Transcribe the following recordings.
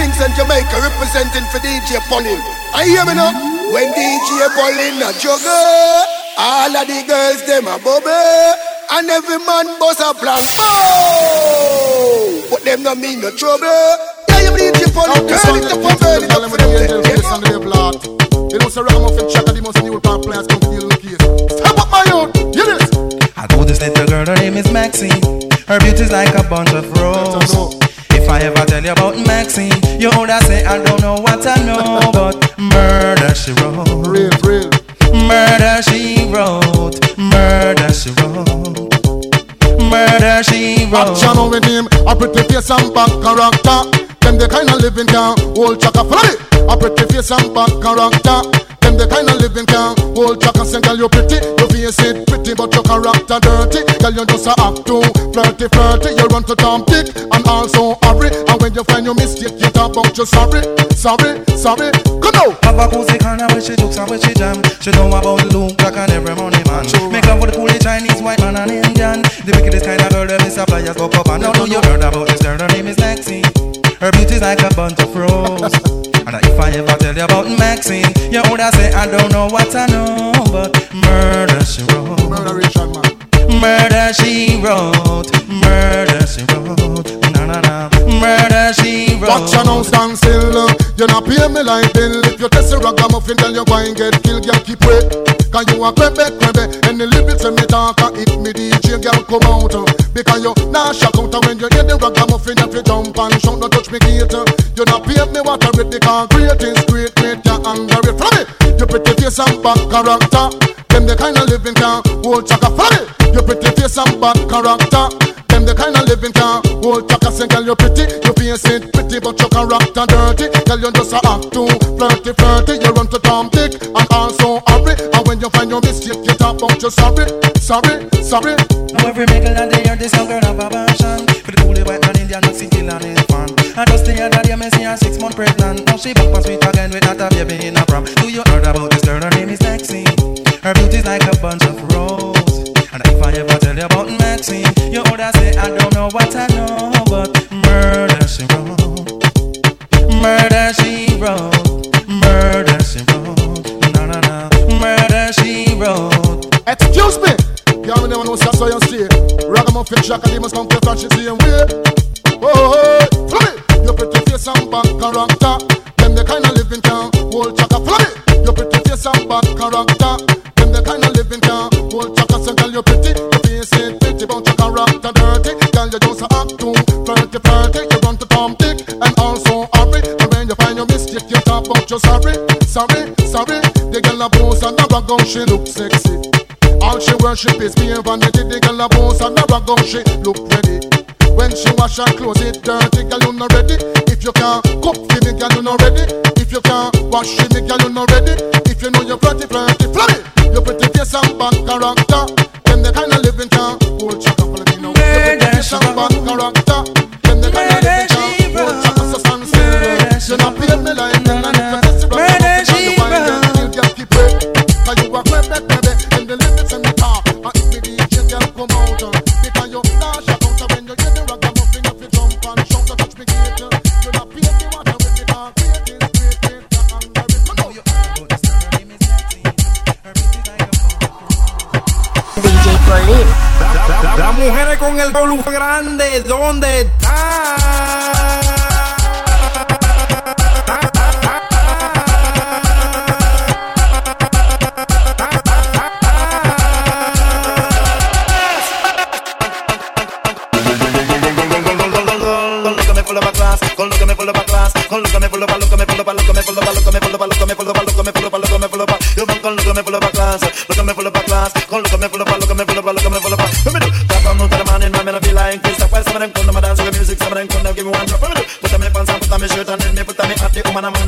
Attention Kingston, Jamaica, representing for DJ Polin. I hear me now? When DJ Polin a juggle, all of the girls them a bubble, and every man bust a plan. Oh, but them no mean no trouble. Yeah, you DJ Polin, turn it up and burn it up for them. You know, Sir Ragamuffin Chaka, the most new pop players come to deal with case. Step up my own, hear this. I go this little girl, her name is Maxine. Her beauty's like a bunch of roses. If I ever tell you about Maxine, you would say I don't know what I know, but murder she wrote. Real, real. Murder she wrote. Murder she wrote. Murder she wrote. Action with him, a pretty face and bad character. Them the kind of living can hold chaka. Follow me. A pretty face and bad character. Them the kind of living can hold chaka. Say, girl, you're pretty, your face it pretty, but your character dirty. Girl, you just a act too flirty, flirty. You run to Tom Dick and also hurry. And when you find your mistake, you talk about you sorry, sorry, sorry. Come on. Have a cozy corner where she jokes and where she jam. She know about Luke Black and every money man. Make love with the coolie Chinese, white man and Indian. The wickedest kind of girl that Mr. Pliers go up and now know you heard about this girl. Her name is Lexi. Her beauty's like a bunch of roses. tell you about Maxine, you would say I don't know what I know, but murder she wrote. Man. Murder she wrote. Murder she wrote. Na na na. Murder she wrote. Watch your now stand still. You not pay me like bill. If you test a ragamuffin, then you go and get killed. Girl, keep wait. Cause you a crebe, crebe. And the lyrics when me talk, hit me DJ, girl, come out. Uh, because you not shock out uh, when you hear the ragamuffin. If you jump and shout, don't touch me gate. Uh. You not pay me what I read. Because great is great, great, you anger it. From it. You pretty face and bad character. Them the kind of living can hold chaka. From it. You pretty face and bad character. Them the kind of living can hold chaka. Say, girl, you pretty. You face it pretty, but your character dirty. Girl, you just a act too flirty, flirty. You run to Tom Dick and also hurry. And when you find your mistake, talk about you sorry, sorry, sorry. Now every middle and day, this young girl have a passion. For the coolie white man Indian, not city and his fan. And just the other day, me see her six month pregnant. Now she back on sweet again with that a baby in a prom. Do you heard about this girl? Her name is Lexi Her beauty's like a bunch of roses. And if I ever tell you about Maxine You would say I don't know what I know But murder she wrote. Murder she wrote. Murder she wrote Wrote Excuse me. Y'all never know that's how you stay. Ragamuffin Jack and must come to touch the same way. Oh, oh, oh. follow me. You pretty face and bad character. Them the kind of living can hold chaka. Follow me. You pretty face and bad character. Them the kind of living can hold chaka. So girl you pretty, face it pretty, but your character dirty. Girl you just a act too flirty, flirty. You run to Tom Dick and also hurry. And when you find your mistake, you talk about you sorry, sorry, sorry. The girl a pose and never go, she look sexy. All she worship is me and vanity. The girl a boss and never go, she look ready. When she wash her clothes, it dirty, girl you not ready. If you can't cook for me, girl you not ready. If you can't wash for me, girl you not ready. If you know you're flirty, flirty, flirty. You pretty face and bad character. Them the kind of living can hold chaka for me now. You pretty face and bad character. Las mujeres con el volumen grande, ¿dónde están?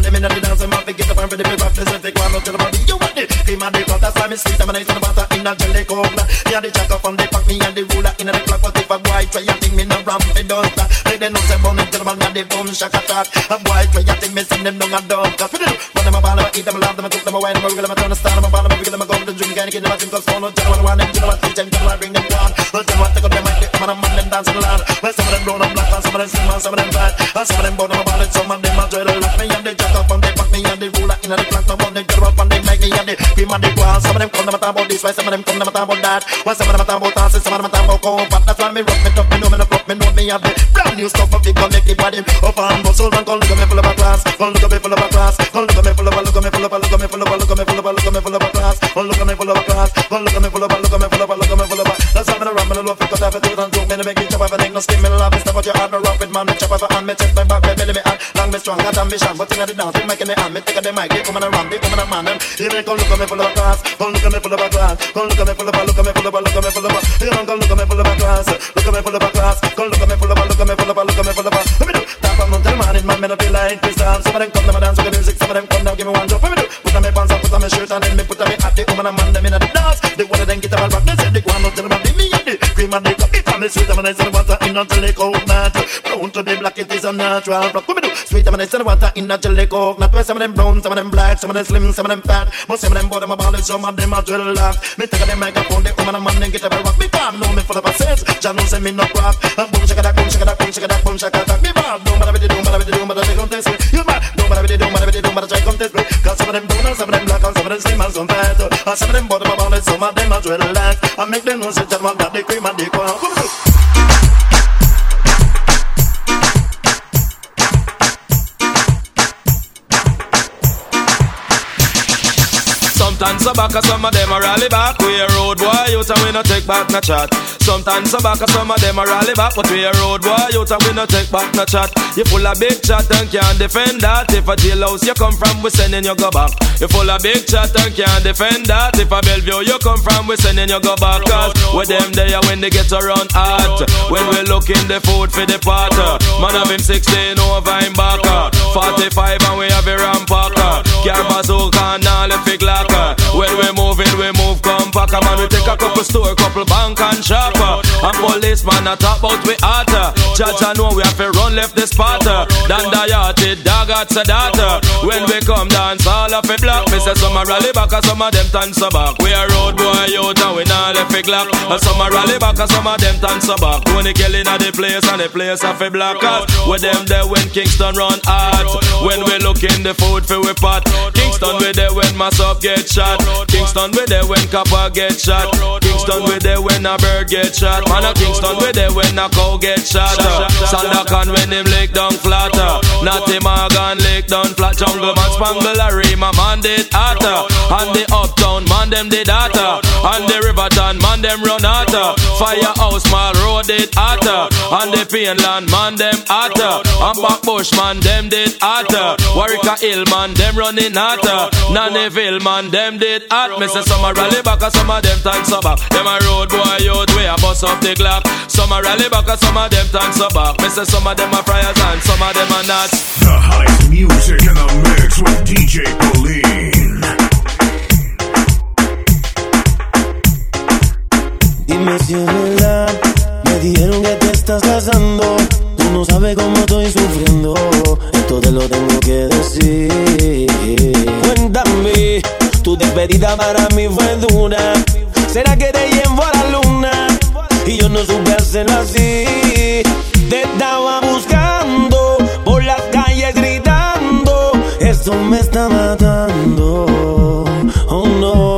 And them in the dance, them have get up and ready to rock. This is the one up to the body. You want it? And the club, that's why me sweet. I'm a on the butter in a jelly cola. Me and the jack up on the pack, me and the ruler in the clock. What if a boy try and think me no ramp? It don't stop. They don't know say bone into the man and the boom shaka talk. A boy try and think me send them down a dog. Cause we do. Run them a ball, them a eat them, a love them, a cook them, a wine them, a wiggle them, a turn a star them, a ball them, a wiggle them, a go to the drink, and get them a cause phone, no gentleman, one them, gentleman, two gentleman, bring them down. Well, them what take their mic, man, and man, them dance in the land. Well, some of them brown and black, and some of them slim, and some of them fat, and some of them bone, them a ball, and some in the clock, no one they get up and they make me and the cream and the grass. Some of them come my talk about this, why some of them come my talk about that. Why some of them talk about dancing, some of them talk about cold, but that's why me rock me up, me know me no fuck, me know me have the brand new stuff of the collective body. Up and bustle and come look at me full of a class, come look at me full of a class, come look at me full of a, look at me full of a, look at me full of a, look at me full of a, look at me full of a class, come look at me full of a class, come look at me full of a, look at me full of a, look at me full of a. That's how me the ram me the love, because I've a two and me the make it chop, I've a thing, no skin, me love, me step out your heart, me rock with man, me chop, I've a me chest, me back, me belly, me hand, long, me strong, got ambition, but in the dance, me making the hand, me take a the mic, they come and around, they come and them, here come, look at me full of a class, come look at me full of a class, come look at me full of a, look at me full of a, look at me full of a, you don't come look at me full of a class, look at me full of a class, come look at me full of a, look at me full of a, look at me full of a, let me do, tap on until man, me no feel like dance, some of them come my dance with the music, some of them come now, give me one drop, let me do, put on me pants, put on me shirt, and then me put on me hat, the woman and man, them in the dance, the one of them get up and rock, they say they go on until them me and the cream and the cup, it on me sweet, and the water in until they cold night, brown to the black, it is a natural rock, let me do, sweet, and the water in they cold, not where some of them brown, some of them black, some of them slim, some of them fat, some of them bottom, ball, some of them are drill me take a the microphone, the woman and man, then get up and rock, me calm, know me of a sense, Jah know say me no crap, and boom, shaka that, boom, shaka that, boom, shaka that, boom, shaka that, me bad, don't matter what they do, matter what they do, matter they come test me, you mad, don't matter what they do, matter what they do, matter try come test me, cause some of them brown and some of them of them and some fat, some of them bottom, ball, some of them are drill laugh, I make them know say Jah man got the cream and the crown. Back, some of them a rally back. We a road boy out and we no take back no chat. Sometimes so back, some of them a rally back, but we a road boy out and we no take back no chat. You full of big chat and can't defend that. If a jailhouse you come from, we sending you go back. You full of big chat and can't defend that. If a Bellevue you come from, we sending you go back. Cause with them there when they get around hot. When we look in the food for the pot. Man have him 16 over him back. 45 and we have a rampacker. Car bazooka and all the fig locker. When we moving, we move compact. Man, we take a couple store, couple bank and shopper. And policeman a talk about we hotter. Judge I know we have to run left the spotter. Uh, Dan Dayati, dog at Sadata. When we come dance, all of it block. Me say some a rally back and some of them turn so back. We a road boy out and we not left it lock. And some a rally back and some of them turn so back. Tony killing at the place and the place of a black us. With them there when Kingston run hard. When we look in the food for we pot. Kingston we there when mass up get shot. Kingston we there when copper get shot. Kingston we there when a bird get shot. Man a Kingston we there when a cow get shot. Sandakan when him lick down flatter. Natty Morgan lick down flat. Jungle man spangle a rima man did hotter. And the uptown man them did hotter. And the Riverton man them run hotter. Firehouse mall road did hotter. And the Payneland man them hotter. And Backbush man them did hotter. Warwick Hill man them running hotter. Nannyville man them did hot. Me say some a rally back and some of them thanks so back. Them a road boy out way a bust up the clock. Some a rally back and some of them thanks so back. Me say some of them are friars and some of them are not. The hype music in the mix with DJ Pauline. Dime si es verdad, me dijeron que te estás casando. Tú no sabes cómo estoy sufriendo, esto te lo tengo que decir. Cuéntame, tu despedida para mí fue dura. ¿Será que te llevo a la luna? Y yo no supe hacerlo así. Te estaba buscando por las calles gritando. Esto me está matando. Oh no.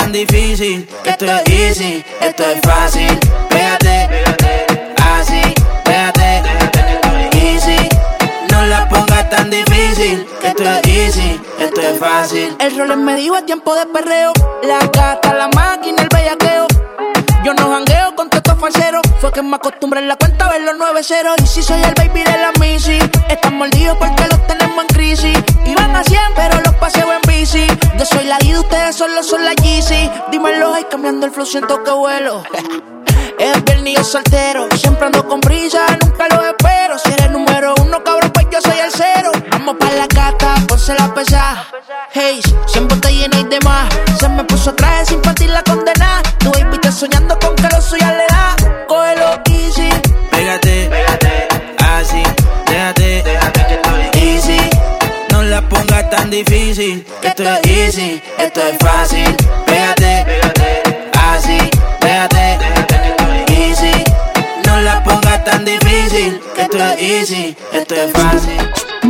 tan difícil. Esto es easy, esto es fácil. Pégate, así, pégate. Easy, no la pongas tan difícil. Esto es easy, esto es fácil. El roller me dijo a tiempo de perreo. La gata, la máquina, el bellaqueo. Yo no jangueo con falseros. Fue que me acostumbré en la cuenta a ver los 9-0. Y si soy el baby de la Missy, están mordidos porque los tenemos en crisis. Iban a 100, pero los paseo en bici. Yo soy la Dida, ustedes solo son la Yeezy. Dímelo, y cambiando el flow, siento que vuelo. es viernes yo soltero, siempre ando con brisa, nunca lo espero. Si eres número uno, cabrón, pues yo soy el cero. Vamos pa' la cata, ponse la pesada. Hey, siempre te llena y demás. Se me puso traje sin partir la condena. Tú baby, soñando con que lo soy alegre. esto es easy, esto es fácil. Pégate, pégate, así, pégate, easy. No la pongas tan difícil, esto es easy, esto es fácil.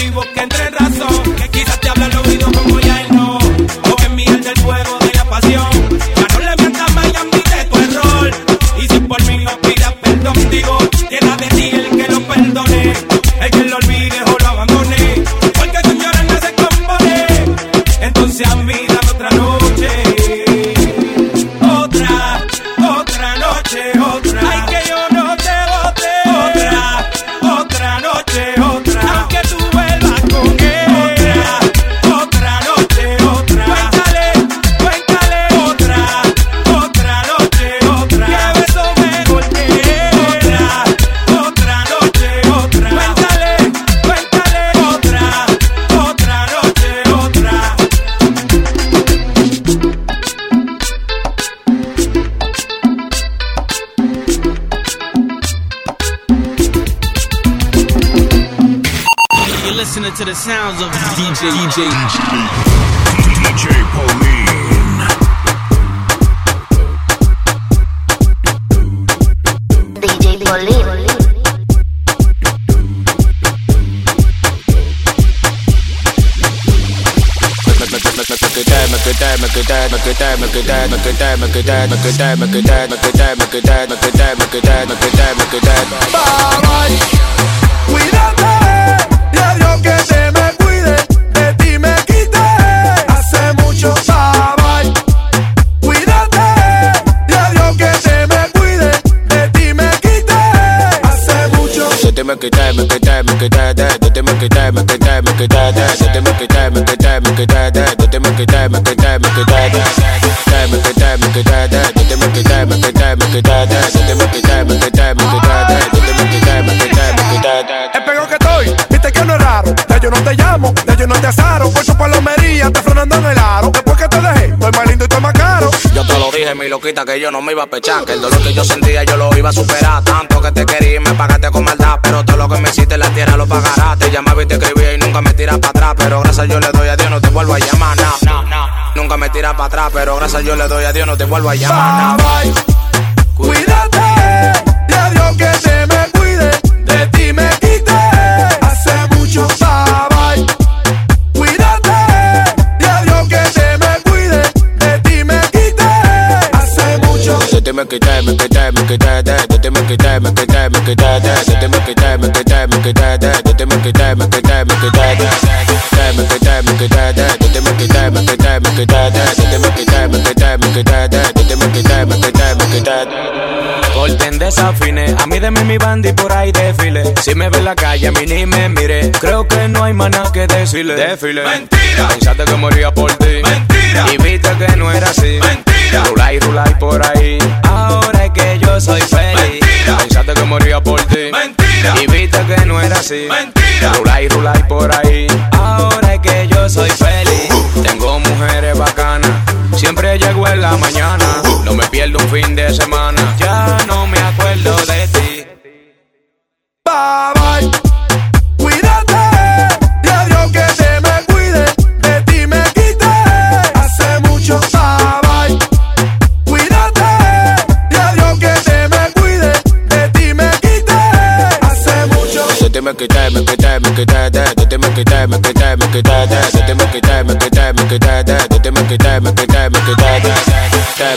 motivo que entre razón. To the sounds of DJ DJ DJ Polin. DJ Polin. Cuídate, me quité, me quité, me quité, de, yo te me quité, me quité, me quité, te me quité, me me te me quité, me me quité, de, me me quité, me quité, de, yo te me me me quité, de, yo te me ya yo no te frenando en el aro. Después que te dejé, estoy más lindo y estoy más caro. Yo te lo dije, mi loquita, que yo no me iba a pechar. Que el dolor que yo sentía yo lo iba a superar. Tanto que te quería y me pagaste con maldad. Pero todo lo que me hiciste en la tierra lo pagarás. Te llamaba y te escribía y nunca me tiras para atrás. Pero gracias yo le doy a Dios, no te vuelvo a llamar. No, no. Nunca me tiras para atrás. Pero gracias yo le doy a Dios, no te vuelvo a llamar. Bye, Cuídate, y a Dios que te me A mí de mi bandi por ahí desfile. Si me ve en la calle, a mí ni me mire. Creo que no hay más nada que decirle. Desfile. Mentira. Pensaste que moría por ti. Mentira. Y viste que no era así. Mentira. Rulay, rulay por ahí. Ahora es que yo soy feliz. Mentira. Pensaste que moría por ti. Mentira. Y viste que no era así. Mentira. Rulay, rulay por ahí. Ahora es que yo soy feliz. Tengo mujeres bacanas. Siempre llego en la mañana. No me pierdo un fin de semana. Ya no me Si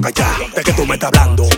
pa' ¿De que tú me estás hablando?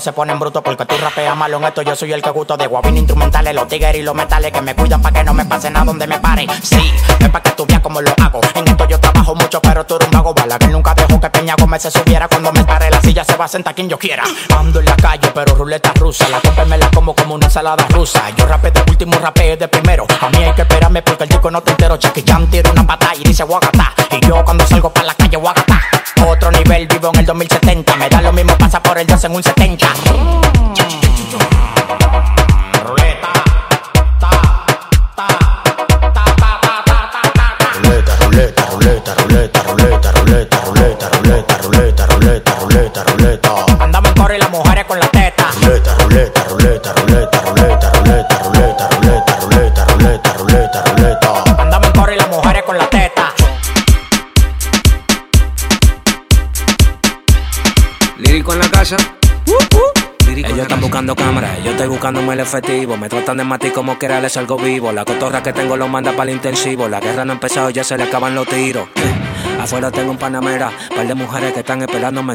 Se ponen bruto porque tú rapeas malo en esto. Yo soy el que gusto de guabín instrumentales, los tigres y los metales que me cuidan para que no me pase nada donde me pare. Sí, es para que tú veas cómo lo hago. En esto yo trabajo mucho, pero tú eres un vago. Bala que nunca dejó que Peña Gómez se subiera. Cuando me pare la silla se va a sentar quien yo quiera. Ando en la calle, pero ruleta rusa. La copa me la como como una ensalada rusa. Yo rapeo de último, rapeo de primero. A mí hay que esperarme porque el disco no te entero. Jackie Chan tira una pata y dice guagata. Y yo cuando salgo para la calle vivo en el 2070. Me da lo mismo, pasa por el 2 en un 70. Buscándome el efectivo. Me tratan de matar como que les algo vivo. La cotorra que tengo lo manda para el intensivo. La guerra no ha empezado, ya se le acaban los tiros. Afuera tengo un panamera, par de mujeres que están esperándome.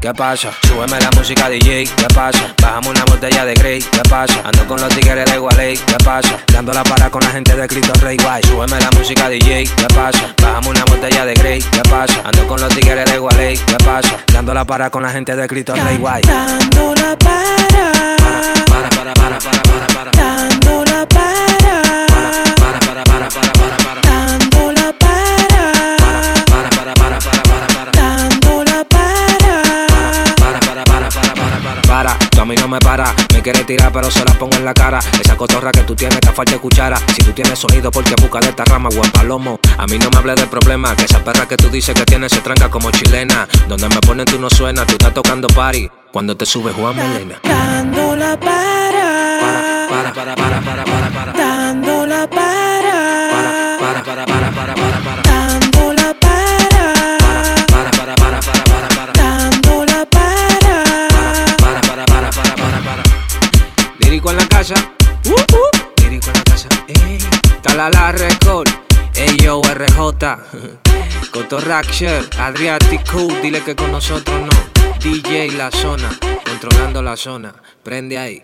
¿Qué pasa? Súbeme la música DJ, ¿qué pasa? Bajamos una botella de Grey, ¿qué pasa? Ando con los tigres de Gualey, ¿qué pasa? Dando la para con la gente de Cristo Rey Guay. Súbeme la música DJ, ¿qué pasa? Bajamos una botella de Grey, ¿qué pasa? Ando con los tigres de Gualey, ¿qué pasa? Dando la para con la gente de Cristo Rey Guay. Dando la para. Para, para, para, para, para, para. Dando la para. Para, para, para, para, para, para. Mí no me para. Me quiere tirar, pero se la pongo en la cara. Esa cotorra que tú tienes te falta de cuchara. Si tú tienes sonido, porque busca de esta rama, buen palomo. A mí no me hables de problema. Que esa perra que tú dices que tienes se tranca como chilena. Donde me ponen tú no suena, tú estás tocando party. Cuando te subes Juan Melena. Dando la para. Para, para, para, para, para, para. Dando Lírico en la casa. Lírico en la casa. Ey. Talala Record. Ey yo, RJ. Cotorraxer. Adriatic Cool. Dile que con nosotros no. DJ La Zona. Controlando la zona. Prende ahí.